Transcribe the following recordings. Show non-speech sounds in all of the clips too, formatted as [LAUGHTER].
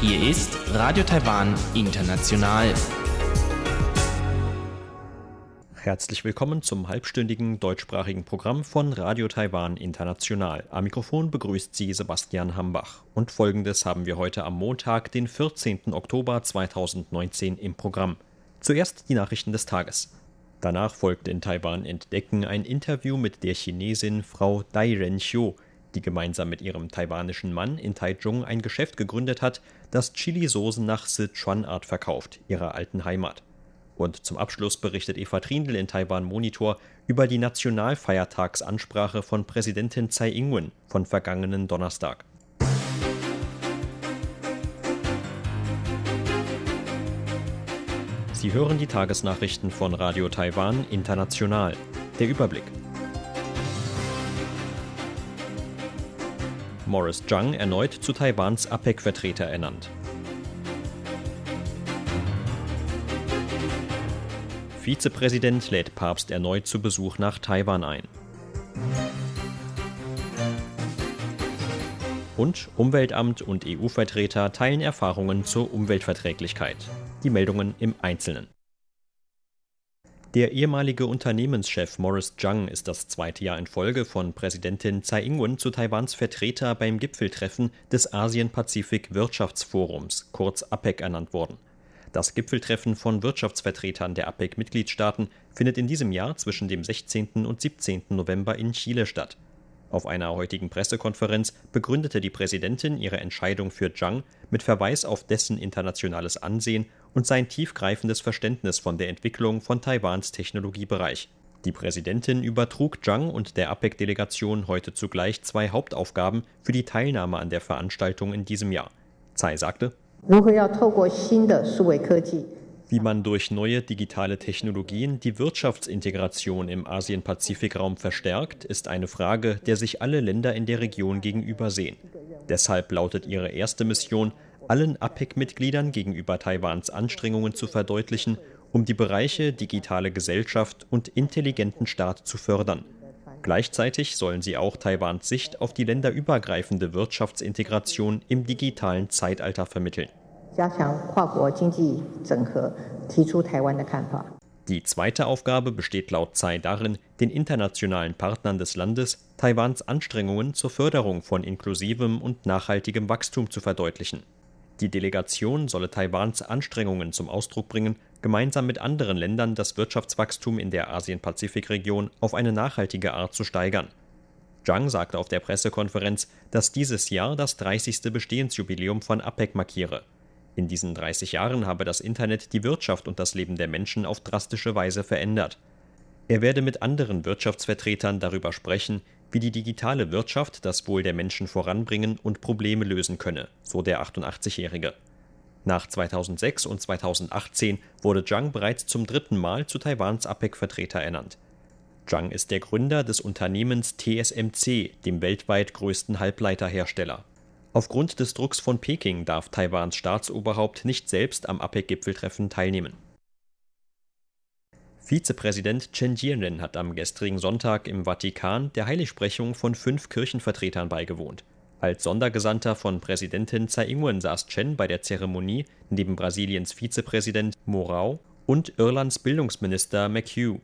Hier ist Radio Taiwan International. Herzlich willkommen zum halbstündigen deutschsprachigen Programm von Radio Taiwan International. Am Mikrofon begrüßt Sie Sebastian Hambach. Und folgendes haben wir heute am Montag, den 14. Oktober 2019 im Programm. Zuerst die Nachrichten des Tages. Danach folgt in Taiwan Entdecken ein Interview mit der Chinesin Frau Dai Renxiu, die gemeinsam mit ihrem taiwanischen Mann in Taichung ein Geschäft gegründet hat, das Chili-Soßen nach Sichuan-Art verkauft, ihrer alten Heimat. Und zum Abschluss berichtet Eva Trindl in Taiwan Monitor über die Nationalfeiertagsansprache von Präsidentin Tsai Ing-wen von vergangenen Donnerstag. Sie hören die Tagesnachrichten von Radio Taiwan International. Der Überblick. Morris Zhang erneut zu Taiwans APEC-Vertreter ernannt. Vizepräsident lädt Papst erneut zu Besuch nach Taiwan ein. Und Umweltamt und EU-Vertreter teilen Erfahrungen zur Umweltverträglichkeit. Die Meldungen im Einzelnen. Der ehemalige Unternehmenschef Morris Zhang ist das zweite Jahr in Folge von Präsidentin Tsai Ing-wen zu Taiwans Vertreter beim Gipfeltreffen des Asien-Pazifik-Wirtschaftsforums, kurz APEC, ernannt worden. Das Gipfeltreffen von Wirtschaftsvertretern der APEC-Mitgliedstaaten findet in diesem Jahr zwischen dem 16. und 17. November in Chile statt. Auf einer heutigen Pressekonferenz begründete die Präsidentin ihre Entscheidung für Zhang mit Verweis auf dessen internationales Ansehen und sein tiefgreifendes Verständnis von der Entwicklung von Taiwans Technologiebereich. Die Präsidentin übertrug Zhang und der APEC-Delegation heute zugleich zwei Hauptaufgaben für die Teilnahme an der Veranstaltung in diesem Jahr. Tsai sagte, wie man durch neue digitale Technologien die Wirtschaftsintegration im Asien-Pazifik-Raum verstärkt, ist eine Frage, der sich alle Länder in der Region gegenüber sehen. Deshalb lautet ihre erste Mission, allen APEC-Mitgliedern gegenüber Taiwans Anstrengungen zu verdeutlichen, um die Bereiche digitale Gesellschaft und intelligenten Staat zu fördern. Gleichzeitig sollen sie auch Taiwans Sicht auf die länderübergreifende Wirtschaftsintegration im digitalen Zeitalter vermitteln. Die zweite Aufgabe besteht laut Tsai darin, den internationalen Partnern des Landes Taiwans Anstrengungen zur Förderung von inklusivem und nachhaltigem Wachstum zu verdeutlichen. Die Delegation solle Taiwans Anstrengungen zum Ausdruck bringen, gemeinsam mit anderen Ländern das Wirtschaftswachstum in der Asien-Pazifik-Region auf eine nachhaltige Art zu steigern. Zhang sagte auf der Pressekonferenz, dass dieses Jahr das 30. Bestehensjubiläum von APEC markiere. In diesen 30 Jahren habe das Internet die Wirtschaft und das Leben der Menschen auf drastische Weise verändert. Er werde mit anderen Wirtschaftsvertretern darüber sprechen, wie die digitale Wirtschaft das Wohl der Menschen voranbringen und Probleme lösen könne, so der 88-Jährige. Nach 2006 und 2018 wurde Zhang bereits zum dritten Mal zu Taiwans APEC-Vertreter ernannt. Zhang ist der Gründer des Unternehmens TSMC, dem weltweit größten Halbleiterhersteller. Aufgrund des Drucks von Peking darf Taiwans Staatsoberhaupt nicht selbst am APEC-Gipfeltreffen teilnehmen. Vizepräsident Chen Jianren hat am gestrigen Sonntag im Vatikan der Heiligsprechung von fünf Kirchenvertretern beigewohnt. Als Sondergesandter von Präsidentin Tsai Ing-wen saß Chen bei der Zeremonie neben Brasiliens Vizepräsident Morau und Irlands Bildungsminister McHugh.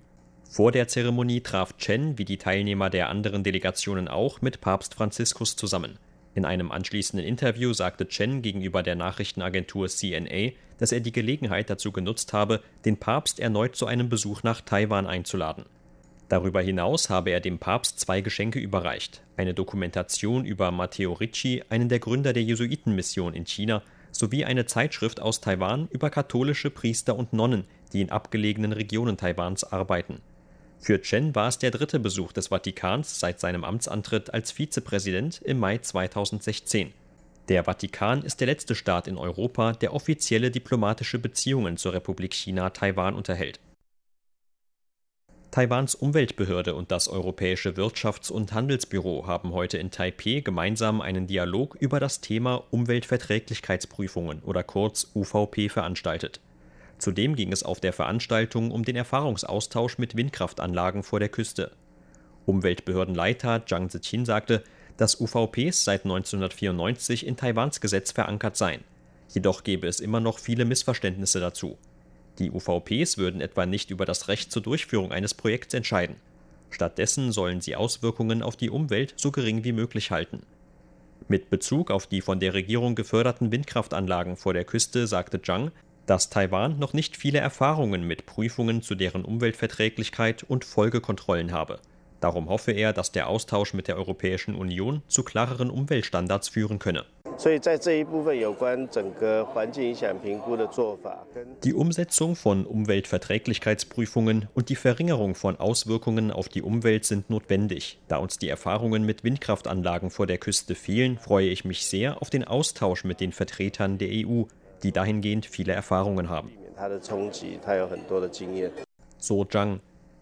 Vor der Zeremonie traf Chen, wie die Teilnehmer der anderen Delegationen auch, mit Papst Franziskus zusammen. In einem anschließenden Interview sagte Chen gegenüber der Nachrichtenagentur CNA, dass er die Gelegenheit dazu genutzt habe, den Papst erneut zu einem Besuch nach Taiwan einzuladen. Darüber hinaus habe er dem Papst zwei Geschenke überreicht: eine Dokumentation über Matteo Ricci, einen der Gründer der Jesuitenmission in China, sowie eine Zeitschrift aus Taiwan über katholische Priester und Nonnen, die in abgelegenen Regionen Taiwans arbeiten für Chen war es der dritte Besuch des Vatikans seit seinem Amtsantritt als Vizepräsident im Mai 2016. Der Vatikan ist der letzte Staat in Europa, der offizielle diplomatische Beziehungen zur Republik China Taiwan unterhält. Taiwans Umweltbehörde und das Europäische Wirtschafts- und Handelsbüro haben heute in Taipeh gemeinsam einen Dialog über das Thema Umweltverträglichkeitsprüfungen oder kurz UVP veranstaltet. Zudem ging es auf der Veranstaltung um den Erfahrungsaustausch mit Windkraftanlagen vor der Küste. Umweltbehördenleiter Zhang Ziqin sagte, dass UVPs seit 1994 in Taiwans Gesetz verankert seien. Jedoch gebe es immer noch viele Missverständnisse dazu. Die UVPs würden etwa nicht über das Recht zur Durchführung eines Projekts entscheiden. Stattdessen sollen sie Auswirkungen auf die Umwelt so gering wie möglich halten. Mit Bezug auf die von der Regierung geförderten Windkraftanlagen vor der Küste sagte Zhang, dass Taiwan noch nicht viele Erfahrungen mit Prüfungen zu deren Umweltverträglichkeit und Folgekontrollen habe. Darum hoffe er, dass der Austausch mit der Europäischen Union zu klareren Umweltstandards führen könne. Die Umsetzung von Umweltverträglichkeitsprüfungen und die Verringerung von Auswirkungen auf die Umwelt sind notwendig. Da uns die Erfahrungen mit Windkraftanlagen vor der Küste fehlen, freue ich mich sehr auf den Austausch mit den Vertretern der EU, die dahingehend viele Erfahrungen haben. So Zhang.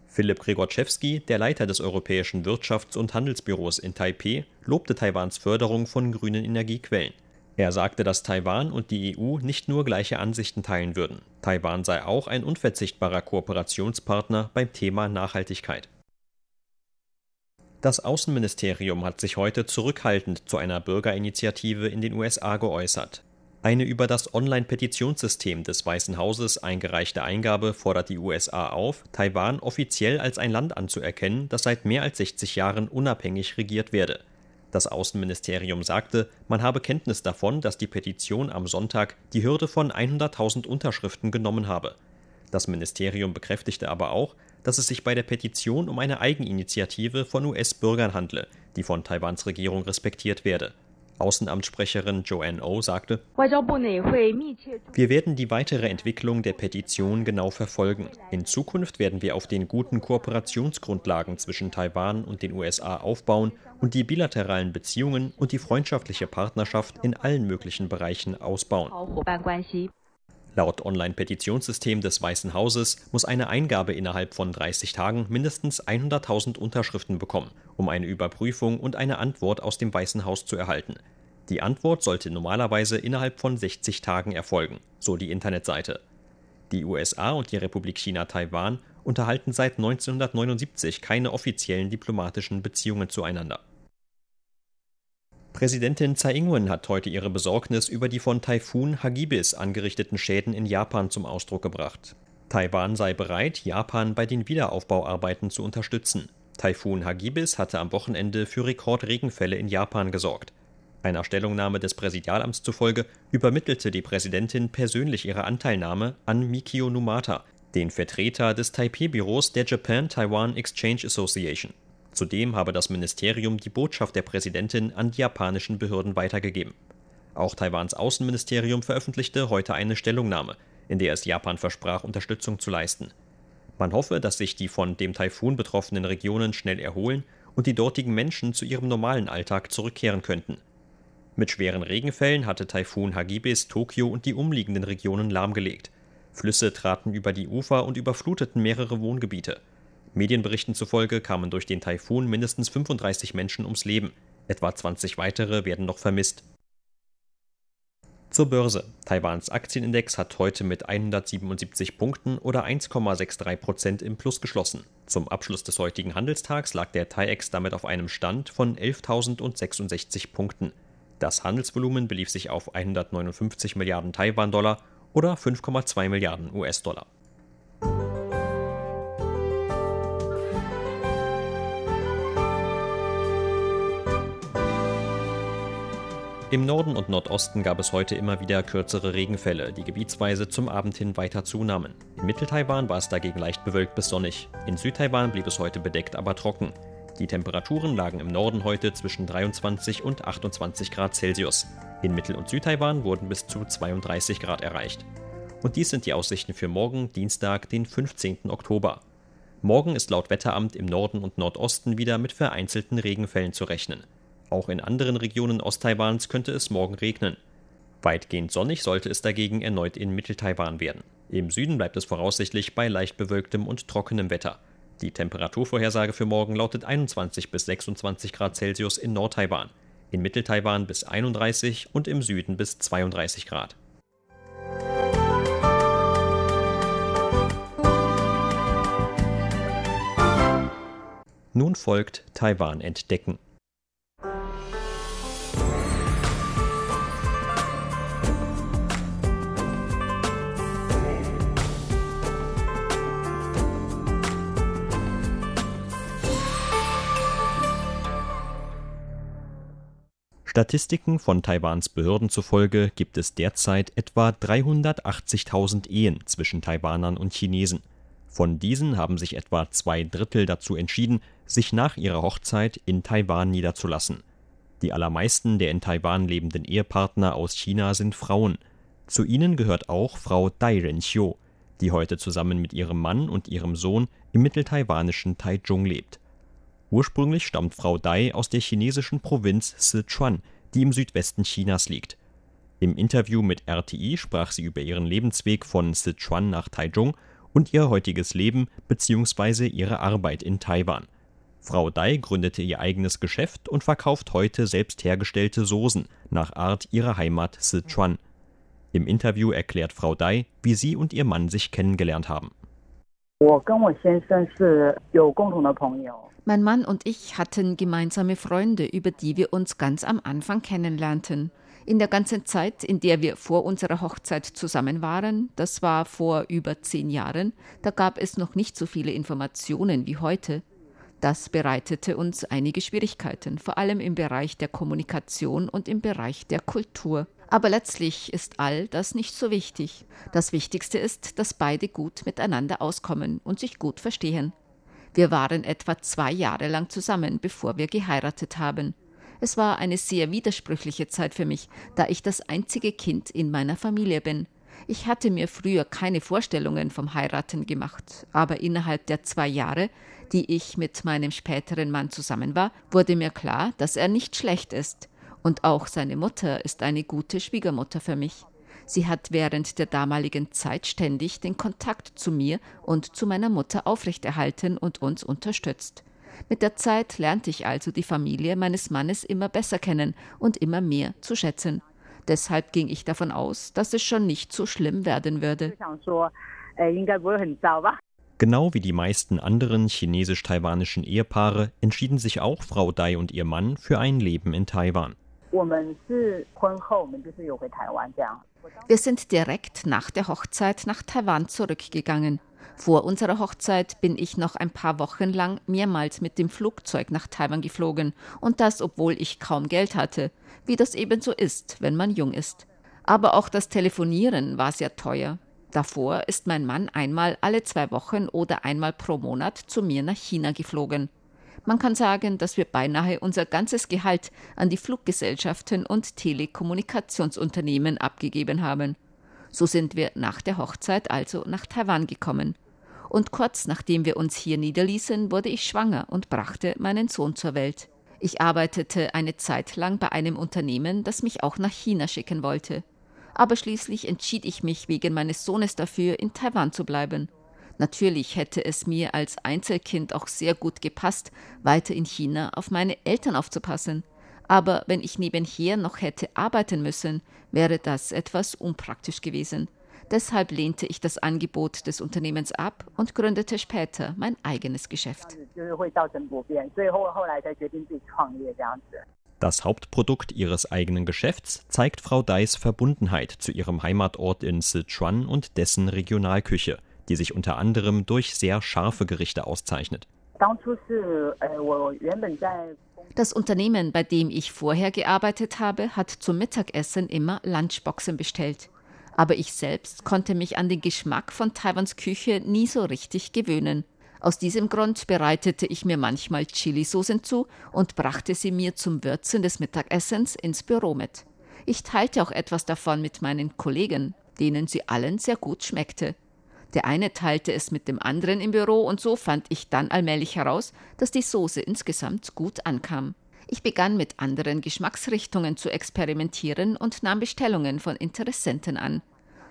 Philipp Gregorczewski, der Leiter des Europäischen Wirtschafts- und Handelsbüros in Taipeh, lobte Taiwans Förderung von grünen Energiequellen. Er sagte, dass Taiwan und die EU nicht nur gleiche Ansichten teilen würden. Taiwan sei auch ein unverzichtbarer Kooperationspartner beim Thema Nachhaltigkeit. Das Außenministerium hat sich heute zurückhaltend zu einer Bürgerinitiative in den USA geäußert. Eine über das Online-Petitionssystem des Weißen Hauses eingereichte Eingabe fordert die USA auf, Taiwan offiziell als ein Land anzuerkennen, das seit mehr als 60 Jahren unabhängig regiert werde. Das Außenministerium sagte, man habe Kenntnis davon, dass die Petition am Sonntag die Hürde von 100.000 Unterschriften genommen habe. Das Ministerium bekräftigte aber auch, dass es sich bei der Petition um eine Eigeninitiative von US-Bürgern handle, die von Taiwans Regierung respektiert werde. Außenamtssprecherin Joanne O oh sagte, wir werden die weitere Entwicklung der Petition genau verfolgen. In Zukunft werden wir auf den guten Kooperationsgrundlagen zwischen Taiwan und den USA aufbauen und die bilateralen Beziehungen und die freundschaftliche Partnerschaft in allen möglichen Bereichen ausbauen. Laut Online-Petitionssystem des Weißen Hauses muss eine Eingabe innerhalb von 30 Tagen mindestens 100.000 Unterschriften bekommen, um eine Überprüfung und eine Antwort aus dem Weißen Haus zu erhalten. Die Antwort sollte normalerweise innerhalb von 60 Tagen erfolgen, so die Internetseite. Die USA und die Republik China Taiwan unterhalten seit 1979 keine offiziellen diplomatischen Beziehungen zueinander. Präsidentin Tsai Ing-wen hat heute ihre Besorgnis über die von Taifun Hagibis angerichteten Schäden in Japan zum Ausdruck gebracht. Taiwan sei bereit, Japan bei den Wiederaufbauarbeiten zu unterstützen. Taifun Hagibis hatte am Wochenende für Rekordregenfälle in Japan gesorgt. Einer Stellungnahme des Präsidialamts zufolge übermittelte die Präsidentin persönlich ihre Anteilnahme an Mikio Numata, den Vertreter des Taipei-Büros der Japan-Taiwan Exchange Association. Zudem habe das Ministerium die Botschaft der Präsidentin an die japanischen Behörden weitergegeben. Auch Taiwans Außenministerium veröffentlichte heute eine Stellungnahme, in der es Japan versprach, Unterstützung zu leisten. Man hoffe, dass sich die von dem Taifun betroffenen Regionen schnell erholen und die dortigen Menschen zu ihrem normalen Alltag zurückkehren könnten. Mit schweren Regenfällen hatte Taifun Hagibis Tokio und die umliegenden Regionen lahmgelegt. Flüsse traten über die Ufer und überfluteten mehrere Wohngebiete. Medienberichten zufolge kamen durch den Taifun mindestens 35 Menschen ums Leben. Etwa 20 weitere werden noch vermisst. Zur Börse. Taiwans Aktienindex hat heute mit 177 Punkten oder 1,63 Prozent im Plus geschlossen. Zum Abschluss des heutigen Handelstags lag der TAIEX damit auf einem Stand von 11.066 Punkten. Das Handelsvolumen belief sich auf 159 Milliarden Taiwan-Dollar oder 5,2 Milliarden US-Dollar. Im Norden und Nordosten gab es heute immer wieder kürzere Regenfälle, die gebietsweise zum Abend hin weiter zunahmen. In Mitteltaiwan war es dagegen leicht bewölkt bis sonnig. In Südtaiwan blieb es heute bedeckt, aber trocken. Die Temperaturen lagen im Norden heute zwischen 23 und 28 Grad Celsius. In Mittel- und Südtaiwan wurden bis zu 32 Grad erreicht. Und dies sind die Aussichten für morgen, Dienstag, den 15. Oktober. Morgen ist laut Wetteramt im Norden und Nordosten wieder mit vereinzelten Regenfällen zu rechnen. Auch in anderen Regionen Osttaiwans könnte es morgen regnen. Weitgehend sonnig sollte es dagegen erneut in Mitteltaiwan werden. Im Süden bleibt es voraussichtlich bei leicht bewölktem und trockenem Wetter. Die Temperaturvorhersage für morgen lautet 21 bis 26 Grad Celsius in Nordtaiwan, in Mitteltaiwan bis 31 und im Süden bis 32 Grad. Nun folgt Taiwan entdecken. Statistiken von Taiwans Behörden zufolge gibt es derzeit etwa 380.000 Ehen zwischen Taiwanern und Chinesen. Von diesen haben sich etwa zwei Drittel dazu entschieden, sich nach ihrer Hochzeit in Taiwan niederzulassen. Die allermeisten der in Taiwan lebenden Ehepartner aus China sind Frauen. Zu ihnen gehört auch Frau Dai Renxiu, die heute zusammen mit ihrem Mann und ihrem Sohn im mitteltaiwanischen Taichung lebt Ursprünglich stammt Frau Dai aus der chinesischen Provinz Sichuan, die im Südwesten Chinas liegt. Im Interview mit RTI sprach sie über ihren Lebensweg von Sichuan nach Taichung und ihr heutiges Leben bzw. ihre Arbeit in Taiwan. Frau Dai gründete ihr eigenes Geschäft und verkauft heute selbst hergestellte Soßen nach Art ihrer Heimat Sichuan. Im Interview erklärt Frau Dai, wie sie und ihr Mann sich kennengelernt haben. Mein Mann und ich hatten gemeinsame Freunde, über die wir uns ganz am Anfang kennenlernten. In der ganzen Zeit, in der wir vor unserer Hochzeit zusammen waren, das war vor über zehn Jahren, da gab es noch nicht so viele Informationen wie heute. Das bereitete uns einige Schwierigkeiten, vor allem im Bereich der Kommunikation und im Bereich der Kultur. Aber letztlich ist all das nicht so wichtig. Das Wichtigste ist, dass beide gut miteinander auskommen und sich gut verstehen. Wir waren etwa zwei Jahre lang zusammen, bevor wir geheiratet haben. Es war eine sehr widersprüchliche Zeit für mich, da ich das einzige Kind in meiner Familie bin. Ich hatte mir früher keine Vorstellungen vom Heiraten gemacht, aber innerhalb der zwei Jahre, die ich mit meinem späteren Mann zusammen war, wurde mir klar, dass er nicht schlecht ist. Und auch seine Mutter ist eine gute Schwiegermutter für mich. Sie hat während der damaligen Zeit ständig den Kontakt zu mir und zu meiner Mutter aufrechterhalten und uns unterstützt. Mit der Zeit lernte ich also die Familie meines Mannes immer besser kennen und immer mehr zu schätzen. Deshalb ging ich davon aus, dass es schon nicht so schlimm werden würde. Genau wie die meisten anderen chinesisch-taiwanischen Ehepaare entschieden sich auch Frau Dai und ihr Mann für ein Leben in Taiwan. Wir sind direkt nach der Hochzeit nach Taiwan zurückgegangen. Vor unserer Hochzeit bin ich noch ein paar Wochen lang mehrmals mit dem Flugzeug nach Taiwan geflogen, und das obwohl ich kaum Geld hatte, wie das ebenso ist, wenn man jung ist. Aber auch das Telefonieren war sehr teuer. Davor ist mein Mann einmal alle zwei Wochen oder einmal pro Monat zu mir nach China geflogen. Man kann sagen, dass wir beinahe unser ganzes Gehalt an die Fluggesellschaften und Telekommunikationsunternehmen abgegeben haben. So sind wir nach der Hochzeit also nach Taiwan gekommen. Und kurz nachdem wir uns hier niederließen, wurde ich schwanger und brachte meinen Sohn zur Welt. Ich arbeitete eine Zeit lang bei einem Unternehmen, das mich auch nach China schicken wollte. Aber schließlich entschied ich mich wegen meines Sohnes dafür, in Taiwan zu bleiben. Natürlich hätte es mir als Einzelkind auch sehr gut gepasst, weiter in China auf meine Eltern aufzupassen. Aber wenn ich nebenher noch hätte arbeiten müssen, wäre das etwas unpraktisch gewesen. Deshalb lehnte ich das Angebot des Unternehmens ab und gründete später mein eigenes Geschäft. Das Hauptprodukt ihres eigenen Geschäfts zeigt Frau Dais Verbundenheit zu ihrem Heimatort in Sichuan und dessen Regionalküche die sich unter anderem durch sehr scharfe Gerichte auszeichnet. Das Unternehmen, bei dem ich vorher gearbeitet habe, hat zum Mittagessen immer Lunchboxen bestellt. Aber ich selbst konnte mich an den Geschmack von Taiwans Küche nie so richtig gewöhnen. Aus diesem Grund bereitete ich mir manchmal Chilisoßen zu und brachte sie mir zum Würzen des Mittagessens ins Büro mit. Ich teilte auch etwas davon mit meinen Kollegen, denen sie allen sehr gut schmeckte. Der eine teilte es mit dem anderen im Büro und so fand ich dann allmählich heraus, dass die Soße insgesamt gut ankam. Ich begann mit anderen Geschmacksrichtungen zu experimentieren und nahm Bestellungen von Interessenten an.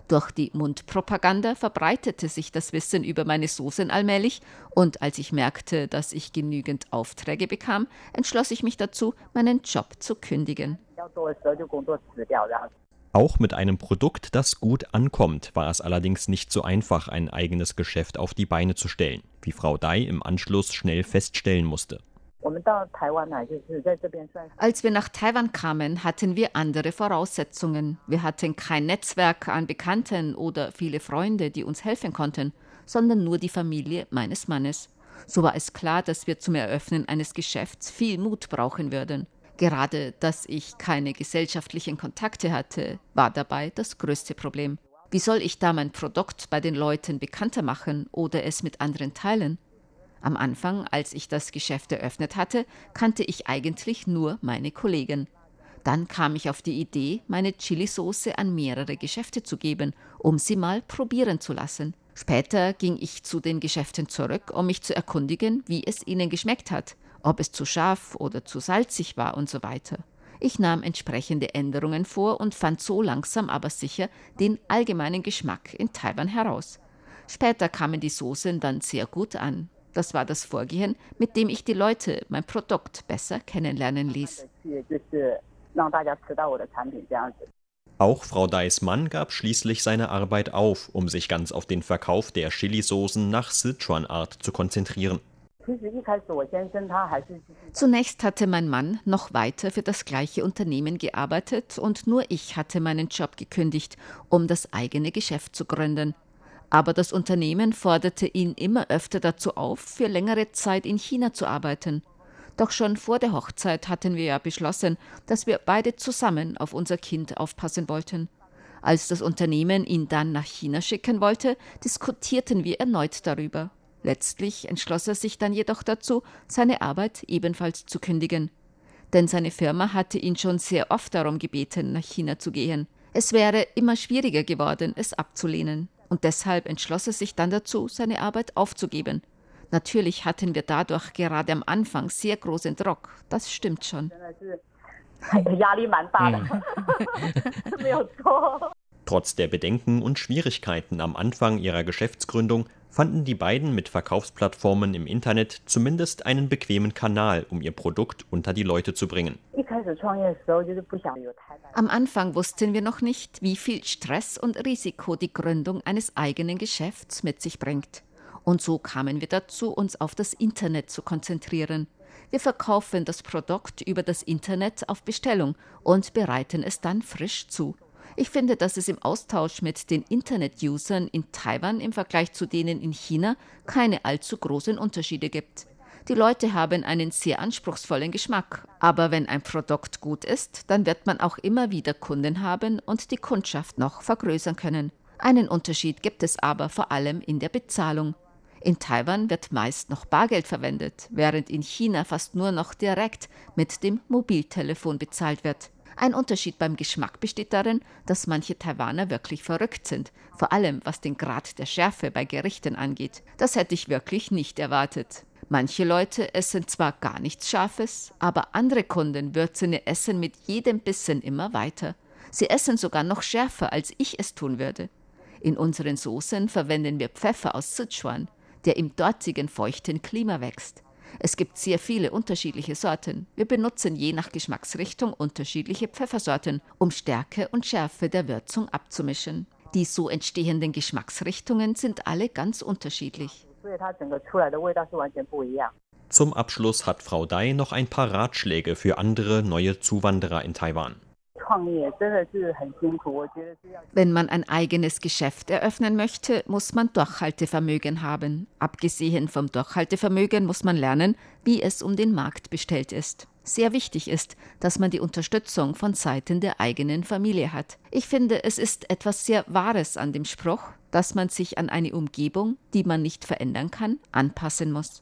Durch die Mundpropaganda verbreitete sich das Wissen über meine Soßen allmählich, und als ich merkte, dass ich genügend Aufträge bekam, entschloss ich mich dazu, meinen Job zu kündigen. Auch mit einem Produkt, das gut ankommt, war es allerdings nicht so einfach, ein eigenes Geschäft auf die Beine zu stellen, wie Frau Dai im Anschluss schnell feststellen musste. Als wir nach Taiwan kamen, hatten wir andere Voraussetzungen. Wir hatten kein Netzwerk an Bekannten oder viele Freunde, die uns helfen konnten, sondern nur die Familie meines Mannes. So war es klar, dass wir zum Eröffnen eines Geschäfts viel Mut brauchen würden. Gerade, dass ich keine gesellschaftlichen Kontakte hatte, war dabei das größte Problem. Wie soll ich da mein Produkt bei den Leuten bekannter machen oder es mit anderen teilen? Am Anfang, als ich das Geschäft eröffnet hatte, kannte ich eigentlich nur meine Kollegen. Dann kam ich auf die Idee, meine Chilisauce an mehrere Geschäfte zu geben, um sie mal probieren zu lassen. Später ging ich zu den Geschäften zurück, um mich zu erkundigen, wie es ihnen geschmeckt hat, ob es zu scharf oder zu salzig war und so weiter. Ich nahm entsprechende Änderungen vor und fand so langsam aber sicher den allgemeinen Geschmack in Taiwan heraus. Später kamen die Soßen dann sehr gut an. Das war das Vorgehen, mit dem ich die Leute mein Produkt besser kennenlernen ließ. Auch Frau Dais Mann gab schließlich seine Arbeit auf, um sich ganz auf den Verkauf der Chilisoßen nach Sichuan-Art zu konzentrieren. Zunächst hatte mein Mann noch weiter für das gleiche Unternehmen gearbeitet und nur ich hatte meinen Job gekündigt, um das eigene Geschäft zu gründen. Aber das Unternehmen forderte ihn immer öfter dazu auf, für längere Zeit in China zu arbeiten. Doch schon vor der Hochzeit hatten wir ja beschlossen, dass wir beide zusammen auf unser Kind aufpassen wollten. Als das Unternehmen ihn dann nach China schicken wollte, diskutierten wir erneut darüber. Letztlich entschloss er sich dann jedoch dazu, seine Arbeit ebenfalls zu kündigen. Denn seine Firma hatte ihn schon sehr oft darum gebeten, nach China zu gehen. Es wäre immer schwieriger geworden, es abzulehnen und deshalb entschloss er sich dann dazu, seine Arbeit aufzugeben. Natürlich hatten wir dadurch gerade am Anfang sehr großen Druck, das stimmt schon. [LAUGHS] Trotz der Bedenken und Schwierigkeiten am Anfang ihrer Geschäftsgründung fanden die beiden mit Verkaufsplattformen im Internet zumindest einen bequemen Kanal, um ihr Produkt unter die Leute zu bringen. Am Anfang wussten wir noch nicht, wie viel Stress und Risiko die Gründung eines eigenen Geschäfts mit sich bringt. Und so kamen wir dazu, uns auf das Internet zu konzentrieren. Wir verkaufen das Produkt über das Internet auf Bestellung und bereiten es dann frisch zu. Ich finde, dass es im Austausch mit den Internet-Usern in Taiwan im Vergleich zu denen in China keine allzu großen Unterschiede gibt. Die Leute haben einen sehr anspruchsvollen Geschmack, aber wenn ein Produkt gut ist, dann wird man auch immer wieder Kunden haben und die Kundschaft noch vergrößern können. Einen Unterschied gibt es aber vor allem in der Bezahlung. In Taiwan wird meist noch Bargeld verwendet, während in China fast nur noch direkt mit dem Mobiltelefon bezahlt wird. Ein Unterschied beim Geschmack besteht darin, dass manche Taiwaner wirklich verrückt sind, vor allem was den Grad der Schärfe bei Gerichten angeht. Das hätte ich wirklich nicht erwartet. Manche Leute essen zwar gar nichts Scharfes, aber andere Kunden würzen ihr Essen mit jedem Bissen immer weiter. Sie essen sogar noch schärfer, als ich es tun würde. In unseren Soßen verwenden wir Pfeffer aus Sichuan, der im dortigen feuchten Klima wächst. Es gibt sehr viele unterschiedliche Sorten. Wir benutzen je nach Geschmacksrichtung unterschiedliche Pfeffersorten, um Stärke und Schärfe der Würzung abzumischen. Die so entstehenden Geschmacksrichtungen sind alle ganz unterschiedlich. Zum Abschluss hat Frau Dai noch ein paar Ratschläge für andere neue Zuwanderer in Taiwan. Wenn man ein eigenes Geschäft eröffnen möchte, muss man Durchhaltevermögen haben. Abgesehen vom Durchhaltevermögen muss man lernen, wie es um den Markt bestellt ist. Sehr wichtig ist, dass man die Unterstützung von Seiten der eigenen Familie hat. Ich finde, es ist etwas sehr Wahres an dem Spruch, dass man sich an eine Umgebung, die man nicht verändern kann, anpassen muss.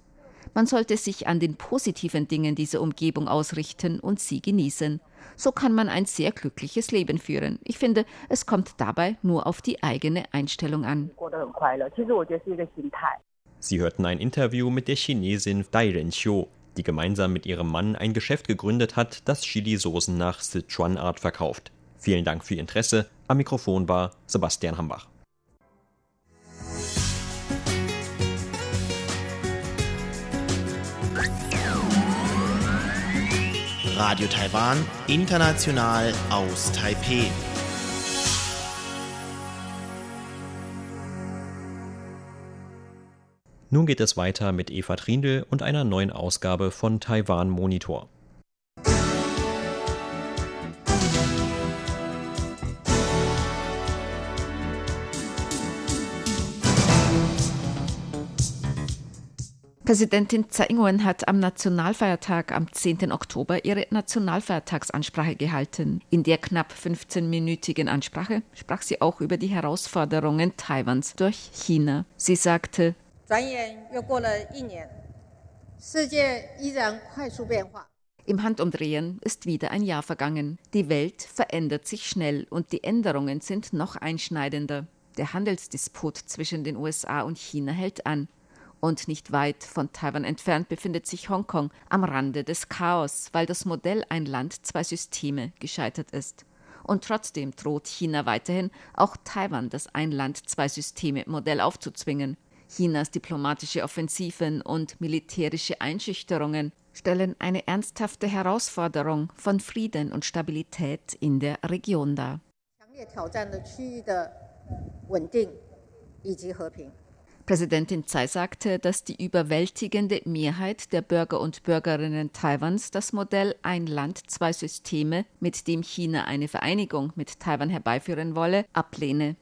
Man sollte sich an den positiven Dingen dieser Umgebung ausrichten und sie genießen. So kann man ein sehr glückliches Leben führen. Ich finde, es kommt dabei nur auf die eigene Einstellung an. Sie hörten ein Interview mit der Chinesin Dai Renqiu, die gemeinsam mit ihrem Mann ein Geschäft gegründet hat, das Chili-Soßen nach Sichuan-Art verkauft. Vielen Dank für Ihr Interesse. Am Mikrofon war Sebastian Hambach. Radio Taiwan, international aus Taipeh. Nun geht es weiter mit Eva Trindl und einer neuen Ausgabe von Taiwan Monitor. Präsidentin Tsai Ing-wen hat am Nationalfeiertag am 10. Oktober ihre Nationalfeiertagsansprache gehalten. In der knapp 15-minütigen Ansprache sprach sie auch über die Herausforderungen Taiwans durch China. Sie sagte, im Handumdrehen ist wieder ein Jahr vergangen. Die Welt verändert sich schnell und die Änderungen sind noch einschneidender. Der Handelsdisput zwischen den USA und China hält an. Und nicht weit von Taiwan entfernt befindet sich Hongkong am Rande des Chaos, weil das Modell ein Land, zwei Systeme gescheitert ist. Und trotzdem droht China weiterhin, auch Taiwan das Ein Land, zwei Systeme Modell aufzuzwingen. Chinas diplomatische Offensiven und militärische Einschüchterungen stellen eine ernsthafte Herausforderung von Frieden und Stabilität in der Region dar. Präsidentin Tsai sagte, dass die überwältigende Mehrheit der Bürger und Bürgerinnen Taiwans das Modell Ein Land, zwei Systeme, mit dem China eine Vereinigung mit Taiwan herbeiführen wolle, ablehne.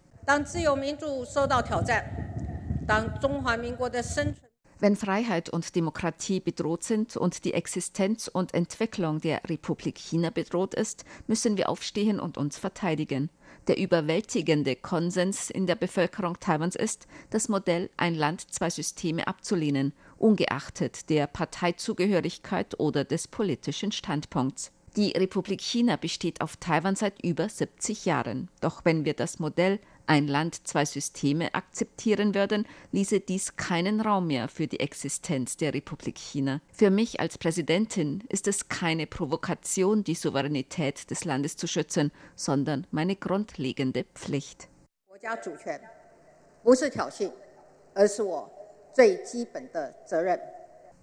Wenn Freiheit und Demokratie bedroht sind und die Existenz und Entwicklung der Republik China bedroht ist, müssen wir aufstehen und uns verteidigen. Der überwältigende Konsens in der Bevölkerung Taiwans ist, das Modell ein Land, zwei Systeme abzulehnen, ungeachtet der Parteizugehörigkeit oder des politischen Standpunkts. Die Republik China besteht auf Taiwan seit über 70 Jahren. Doch wenn wir das Modell ein Land, zwei Systeme akzeptieren würden, ließe dies keinen Raum mehr für die Existenz der Republik China. Für mich als Präsidentin ist es keine Provokation, die Souveränität des Landes zu schützen, sondern meine grundlegende Pflicht. 不是挑衅，而是我最基本的责任。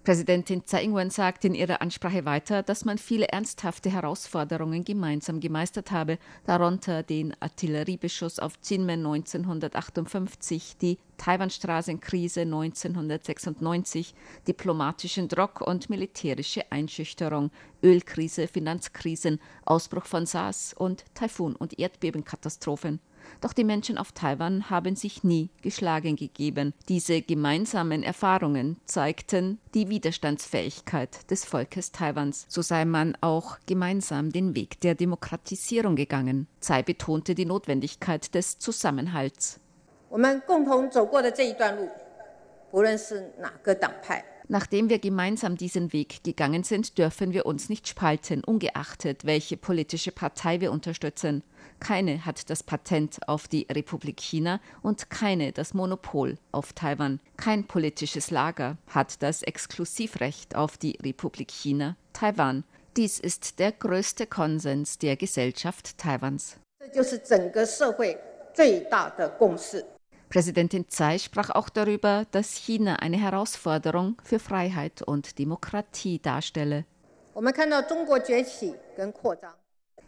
Präsidentin Tsai Ing-wen sagt in ihrer Ansprache weiter, dass man viele ernsthafte Herausforderungen gemeinsam gemeistert habe, darunter den Artilleriebeschuss auf Jinmen 1958, die Taiwanstraßenkrise 1996, diplomatischen Druck und militärische Einschüchterung, Ölkrise, Finanzkrisen, Ausbruch von SARS und Taifun- und Erdbebenkatastrophen. Doch die Menschen auf Taiwan haben sich nie geschlagen gegeben. Diese gemeinsamen Erfahrungen zeigten die Widerstandsfähigkeit des Volkes Taiwans. So sei man auch gemeinsam den Weg der Demokratisierung gegangen. Tsai betonte die Notwendigkeit des Zusammenhalts. 我们共同走过的这一段路，不论是哪个党派，Nachdem wir gemeinsam diesen Weg gegangen sind, dürfen wir uns nicht spalten, ungeachtet, welche politische Partei wir unterstützen. Keine hat das Patent auf die Republik China und keine das Monopol auf Taiwan. Kein politisches Lager hat das Exklusivrecht auf die Republik China, Taiwan. Dies ist der größte Konsens der Gesellschaft Taiwans. Präsidentin Tsai sprach auch darüber, dass China eine Herausforderung für Freiheit und Demokratie darstelle.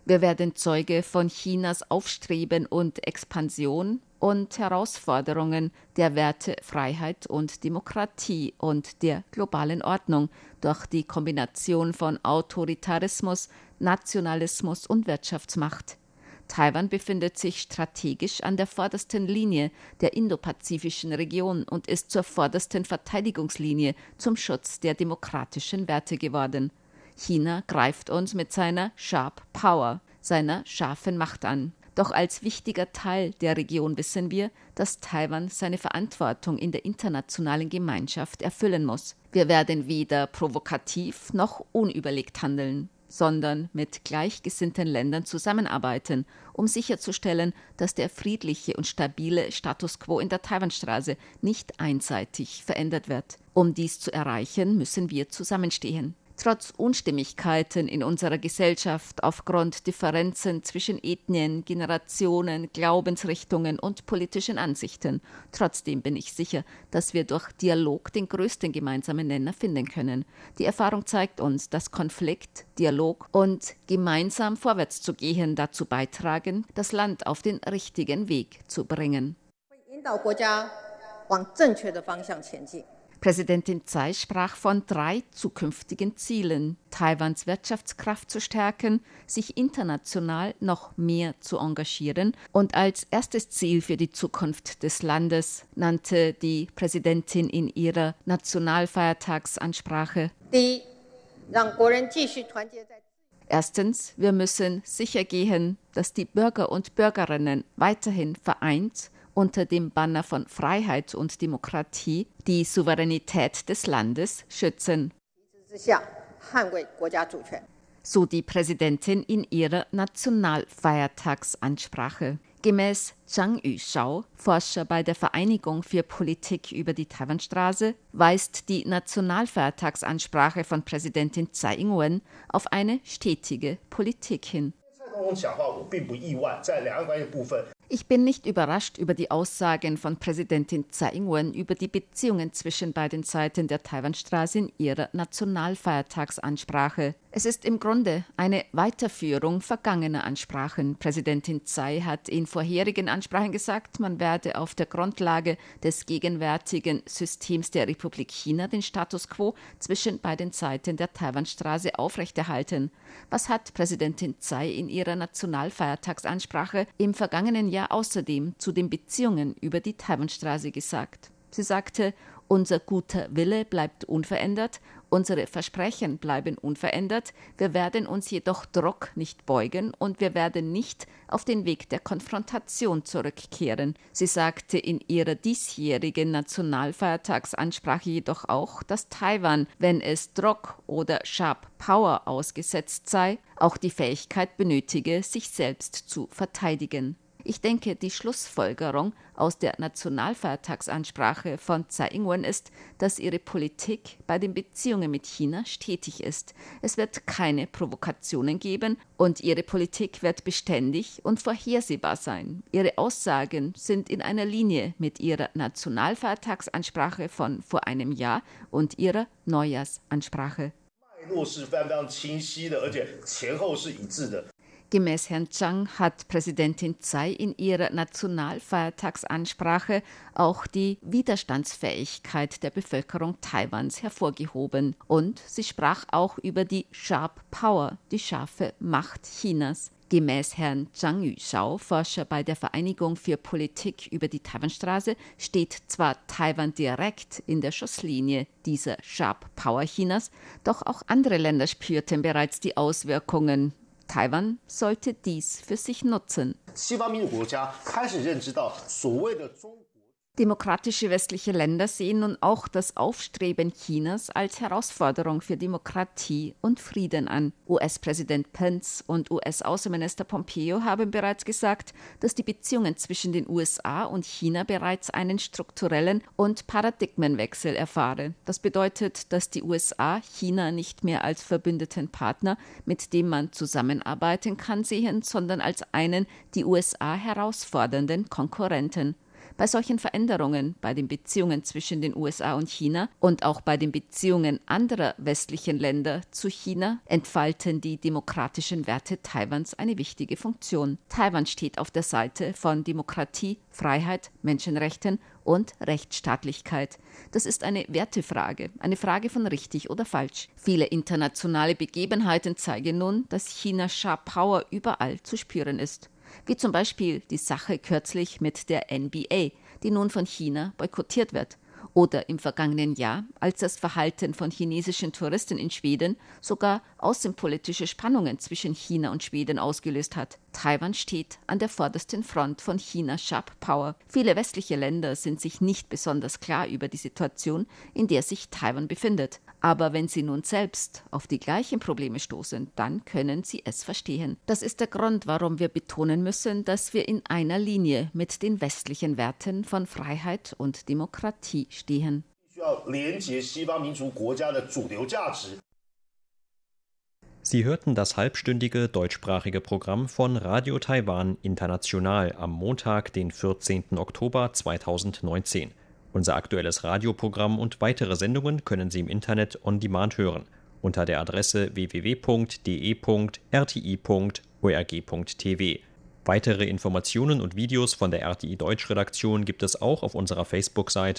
Wir werden Zeuge von Chinas Aufstreben und Expansion und Herausforderungen der Werte Freiheit und Demokratie und der globalen Ordnung durch die Kombination von Autoritarismus, Nationalismus und Wirtschaftsmacht. Taiwan befindet sich strategisch an der vordersten Linie der indopazifischen Region und ist zur vordersten Verteidigungslinie zum Schutz der demokratischen Werte geworden. China greift uns mit seiner Sharp Power, seiner scharfen Macht an. Doch als wichtiger Teil der Region wissen wir, dass Taiwan seine Verantwortung in der internationalen Gemeinschaft erfüllen muss. Wir werden weder provokativ noch unüberlegt handeln sondern mit gleichgesinnten Ländern zusammenarbeiten, um sicherzustellen, dass der friedliche und stabile Status quo in der Taiwanstraße nicht einseitig verändert wird. Um dies zu erreichen, müssen wir zusammenstehen Trotz Unstimmigkeiten in unserer Gesellschaft aufgrund Differenzen zwischen Ethnien, Generationen, Glaubensrichtungen und politischen Ansichten, trotzdem bin ich sicher, dass wir durch Dialog den größten gemeinsamen Nenner finden können. Die Erfahrung zeigt uns, dass Konflikt, Dialog und gemeinsam vorwärts zu gehen dazu beitragen, das Land auf den richtigen Weg zu bringen. 引导国家往正确的方向前进。 Präsidentin Tsai sprach von drei zukünftigen Zielen. Taiwans Wirtschaftskraft zu stärken, sich international noch mehr zu engagieren und als erstes Ziel für die Zukunft des Landes nannte die Präsidentin in ihrer Nationalfeiertagsansprache. Erstens, wir müssen sicher gehen, dass die Bürger und Bürgerinnen weiterhin vereint unter dem Banner von Freiheit und Demokratie die Souveränität des Landes schützen. So die Präsidentin in ihrer Nationalfeiertagsansprache. Gemäß Zhang Yushao, Forscher bei der Vereinigung für Politik über die Taiwanstraße, weist die Nationalfeiertagsansprache von Präsidentin Tsai Ing-wen auf eine stetige Politik hin. Ich bin nicht überrascht über die Aussagen von Präsidentin Tsai Ing-wen über die Beziehungen zwischen beiden Seiten der Taiwanstraße in ihrer Nationalfeiertagsansprache. Es ist im Grunde eine Weiterführung vergangener Ansprachen. Präsidentin Tsai hat in vorherigen Ansprachen gesagt, man werde auf der Grundlage des gegenwärtigen Systems der Republik China den Status quo zwischen beiden Seiten der Taiwanstraße aufrechterhalten. Was hat Präsidentin Tsai in ihrer Nationalfeiertagsansprache im vergangenen Jahr außerdem zu den Beziehungen über die Taiwanstraße gesagt? Sie sagte, unser guter Wille bleibt unverändert, unsere Versprechen bleiben unverändert, wir werden uns jedoch Druck nicht beugen und wir werden nicht auf den Weg der Konfrontation zurückkehren. Sie sagte in ihrer diesjährigen Nationalfeiertagsansprache jedoch auch, dass Taiwan, wenn es Druck oder Sharp Power ausgesetzt sei, auch die Fähigkeit benötige, sich selbst zu verteidigen. Ich denke, die Schlussfolgerung aus der Nationalfeiertagsansprache von Tsai Ing-wen ist, dass ihre Politik bei den Beziehungen mit China stetig ist. Es wird keine Provokationen geben und ihre Politik wird beständig und vorhersehbar sein. Ihre Aussagen sind in einer Linie mit ihrer Nationalfeiertagsansprache von vor einem Jahr und ihrer Neujahrsansprache. Gemäß Herrn Zhang hat Präsidentin Tsai in ihrer Nationalfeiertagsansprache auch die Widerstandsfähigkeit der Bevölkerung Taiwans hervorgehoben. Und sie sprach auch über die Sharp Power, die scharfe Macht Chinas. Gemäß Herrn Zhang Yuxiao, Forscher bei der Vereinigung für Politik über die Taiwanstraße, steht zwar Taiwan direkt in der Schusslinie dieser Sharp Power Chinas, doch auch andere Länder spürten bereits die Auswirkungen Taiwan sollte dies für sich nutzen. Demokratische westliche Länder sehen nun auch das Aufstreben Chinas als Herausforderung für Demokratie und Frieden an. US-Präsident Pence und US-Außenminister Pompeo haben bereits gesagt, dass die Beziehungen zwischen den USA und China bereits einen strukturellen und Paradigmenwechsel erfahren. Das bedeutet, dass die USA China nicht mehr als verbündeten Partner, mit dem man zusammenarbeiten kann, sehen, sondern als einen die USA herausfordernden Konkurrenten. Bei solchen Veränderungen bei den Beziehungen zwischen den USA und China und auch bei den Beziehungen anderer westlichen Länder zu China entfalten die demokratischen Werte Taiwans eine wichtige Funktion. Taiwan steht auf der Seite von Demokratie, Freiheit, Menschenrechten und Rechtsstaatlichkeit. Das ist eine Wertefrage, eine Frage von richtig oder falsch. Viele internationale Begebenheiten zeigen nun, dass China Sharp Power überall zu spüren ist wie zum Beispiel die Sache kürzlich mit der NBA, die nun von China boykottiert wird, oder im vergangenen Jahr, als das Verhalten von chinesischen Touristen in Schweden sogar außenpolitische Spannungen zwischen China und Schweden ausgelöst hat. Taiwan steht an der vordersten Front von China Sharp Power. Viele westliche Länder sind sich nicht besonders klar über die Situation, in der sich Taiwan befindet. Aber wenn sie nun selbst auf die gleichen Probleme stoßen, dann können sie es verstehen. Das ist der Grund, warum wir betonen müssen, dass wir in einer Linie mit den westlichen Werten von Freiheit und Demokratie stehen. Sie hörten das halbstündige deutschsprachige Programm von Radio Taiwan International am Montag, den 14. Oktober 2019. Unser aktuelles Radioprogramm und weitere Sendungen können Sie im Internet on demand hören unter der Adresse www.de.rti.org.tv. Weitere Informationen und Videos von der RTI Deutsch Redaktion gibt es auch auf unserer Facebook-Seite